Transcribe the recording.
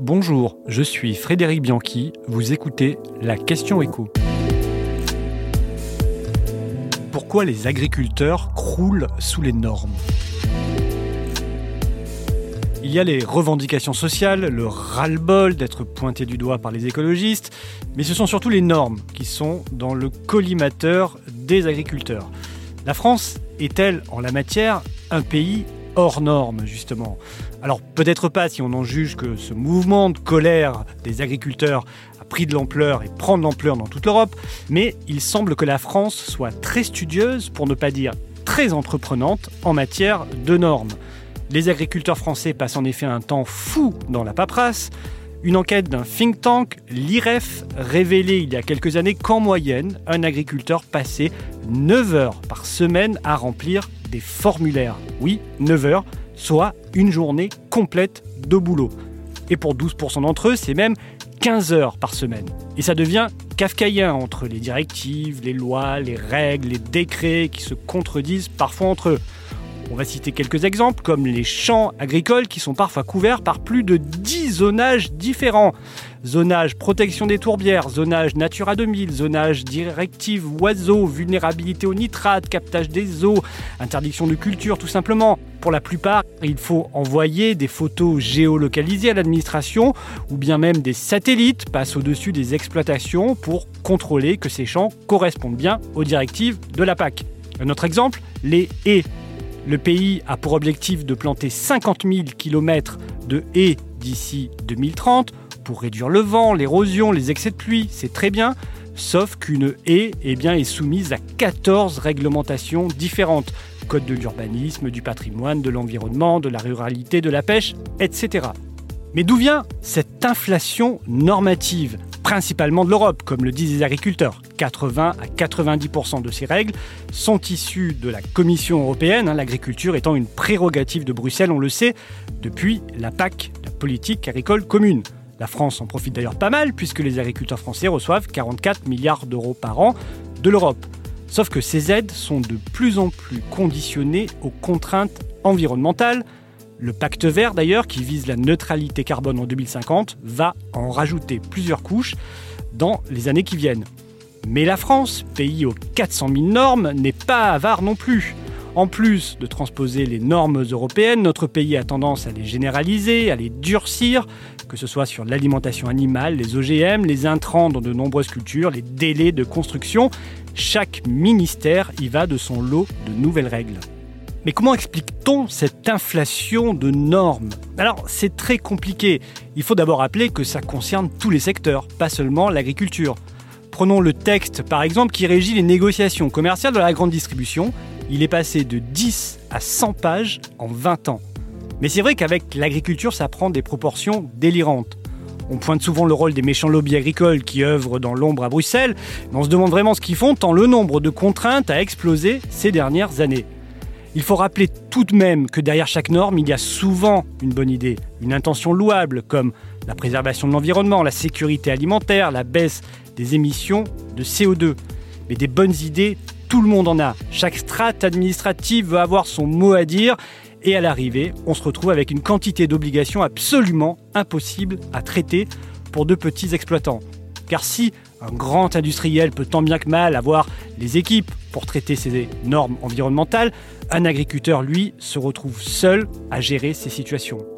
Bonjour, je suis Frédéric Bianchi, vous écoutez La question écho. Pourquoi les agriculteurs croulent sous les normes? Il y a les revendications sociales, le ras-le-bol d'être pointé du doigt par les écologistes, mais ce sont surtout les normes qui sont dans le collimateur des agriculteurs. La France est-elle en la matière un pays hors normes, justement. Alors peut-être pas si on en juge que ce mouvement de colère des agriculteurs a pris de l'ampleur et prend de l'ampleur dans toute l'Europe, mais il semble que la France soit très studieuse, pour ne pas dire très entreprenante, en matière de normes. Les agriculteurs français passent en effet un temps fou dans la paperasse. Une enquête d'un think tank, l'IREF, révélait il y a quelques années qu'en moyenne, un agriculteur passait 9 heures par semaine à remplir des formulaires. Oui, 9 heures, soit une journée complète de boulot. Et pour 12% d'entre eux, c'est même 15 heures par semaine. Et ça devient kafkaïen entre les directives, les lois, les règles, les décrets qui se contredisent parfois entre eux. On va citer quelques exemples comme les champs agricoles qui sont parfois couverts par plus de 10 zonages différents. Zonage protection des tourbières, zonage Natura 2000, zonage directive oiseaux, vulnérabilité aux nitrates, captage des eaux, interdiction de culture tout simplement. Pour la plupart, il faut envoyer des photos géolocalisées à l'administration ou bien même des satellites passent au-dessus des exploitations pour contrôler que ces champs correspondent bien aux directives de la PAC. Un autre exemple, les haies. Le pays a pour objectif de planter 50 000 km de haies d'ici 2030 pour réduire le vent, l'érosion, les excès de pluie, c'est très bien, sauf qu'une haie eh est soumise à 14 réglementations différentes. Code de l'urbanisme, du patrimoine, de l'environnement, de la ruralité, de la pêche, etc. Mais d'où vient cette inflation normative Principalement de l'Europe, comme le disent les agriculteurs? 80 à 90% de ces règles sont issues de la Commission européenne, hein, l'agriculture étant une prérogative de Bruxelles, on le sait, depuis la PAC, la politique agricole commune. La France en profite d'ailleurs pas mal, puisque les agriculteurs français reçoivent 44 milliards d'euros par an de l'Europe. Sauf que ces aides sont de plus en plus conditionnées aux contraintes environnementales, le pacte vert, d'ailleurs, qui vise la neutralité carbone en 2050, va en rajouter plusieurs couches dans les années qui viennent. Mais la France, pays aux 400 000 normes, n'est pas avare non plus. En plus de transposer les normes européennes, notre pays a tendance à les généraliser, à les durcir, que ce soit sur l'alimentation animale, les OGM, les intrants dans de nombreuses cultures, les délais de construction. Chaque ministère y va de son lot de nouvelles règles. Mais comment explique-t-on cette inflation de normes? Alors, c'est très compliqué. Il faut d'abord rappeler que ça concerne tous les secteurs, pas seulement l'agriculture. Prenons le texte, par exemple, qui régit les négociations commerciales de la grande distribution. Il est passé de 10 à 100 pages en 20 ans. Mais c'est vrai qu'avec l'agriculture, ça prend des proportions délirantes. On pointe souvent le rôle des méchants lobbies agricoles qui œuvrent dans l'ombre à Bruxelles, mais on se demande vraiment ce qu'ils font tant le nombre de contraintes a explosé ces dernières années. Il faut rappeler tout de même que derrière chaque norme, il y a souvent une bonne idée, une intention louable comme la préservation de l'environnement, la sécurité alimentaire, la baisse des émissions de CO2. Mais des bonnes idées, tout le monde en a. Chaque strate administrative veut avoir son mot à dire et à l'arrivée, on se retrouve avec une quantité d'obligations absolument impossible à traiter pour de petits exploitants. Car si un grand industriel peut tant bien que mal avoir les équipes pour traiter ces normes environnementales, un agriculteur, lui, se retrouve seul à gérer ces situations.